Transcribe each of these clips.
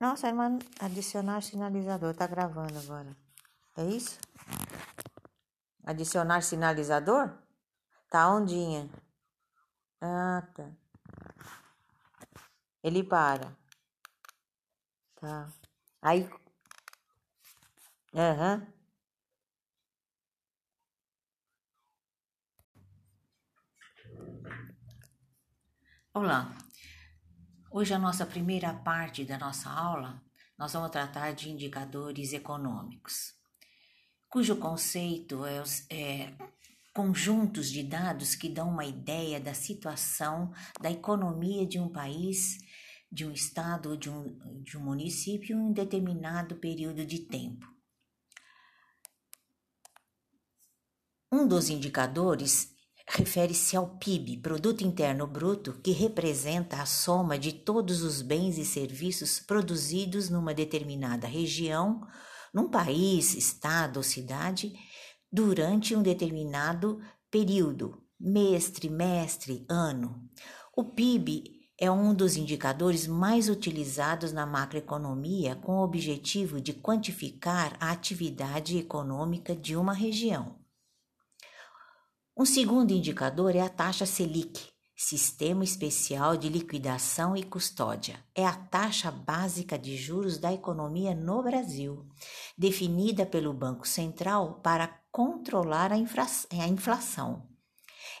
Nossa, irmã, adicionar sinalizador. Tá gravando agora. É isso? Adicionar sinalizador? Tá ondinha. Ah, tá. Ele para. Tá. Aí. Aham. Olá. Hoje a nossa primeira parte da nossa aula, nós vamos tratar de indicadores econômicos, cujo conceito é, é conjuntos de dados que dão uma ideia da situação da economia de um país, de um estado ou de um, de um município em um determinado período de tempo. Um dos indicadores refere-se ao PIB, Produto Interno Bruto, que representa a soma de todos os bens e serviços produzidos numa determinada região, num país, estado ou cidade, durante um determinado período, mês, trimestre, ano. O PIB é um dos indicadores mais utilizados na macroeconomia com o objetivo de quantificar a atividade econômica de uma região. Um segundo indicador é a taxa Selic, Sistema Especial de Liquidação e Custódia. É a taxa básica de juros da economia no Brasil, definida pelo Banco Central para controlar a, a inflação.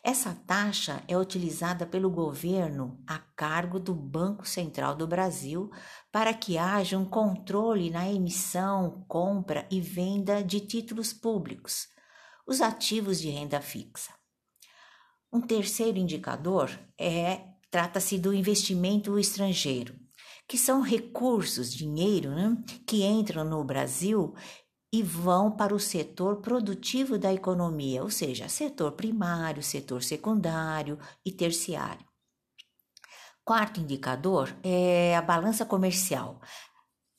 Essa taxa é utilizada pelo governo a cargo do Banco Central do Brasil para que haja um controle na emissão, compra e venda de títulos públicos os ativos de renda fixa. Um terceiro indicador é trata-se do investimento estrangeiro, que são recursos, dinheiro, né, que entram no Brasil e vão para o setor produtivo da economia, ou seja, setor primário, setor secundário e terciário. Quarto indicador é a balança comercial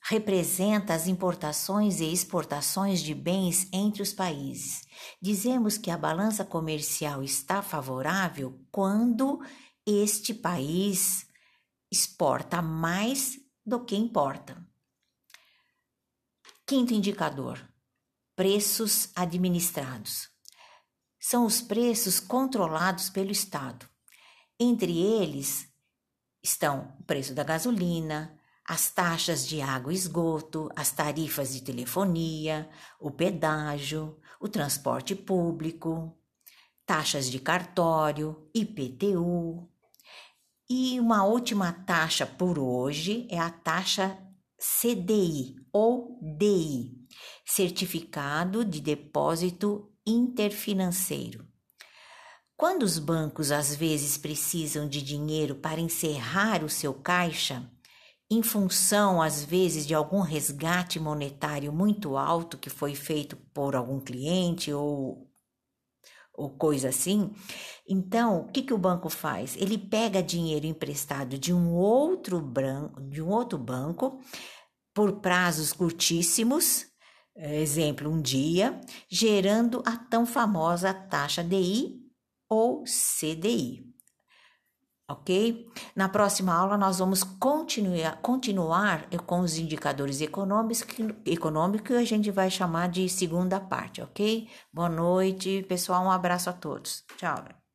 representa as importações e exportações de bens entre os países. Dizemos que a balança comercial está favorável quando este país exporta mais do que importa. Quinto indicador: preços administrados. São os preços controlados pelo Estado. Entre eles estão o preço da gasolina, as taxas de água e esgoto, as tarifas de telefonia, o pedágio, o transporte público, taxas de cartório, IPTU. E uma última taxa por hoje é a taxa CDI ou DI, Certificado de Depósito Interfinanceiro. Quando os bancos às vezes precisam de dinheiro para encerrar o seu caixa, em função, às vezes, de algum resgate monetário muito alto que foi feito por algum cliente ou, ou coisa assim. Então, o que, que o banco faz? Ele pega dinheiro emprestado de um outro, branco, de um outro banco por prazos curtíssimos, exemplo, um dia, gerando a tão famosa taxa DI ou CDI ok? Na próxima aula nós vamos continuar, continuar com os indicadores econômicos, econômicos que a gente vai chamar de segunda parte, ok? Boa noite, pessoal, um abraço a todos. Tchau.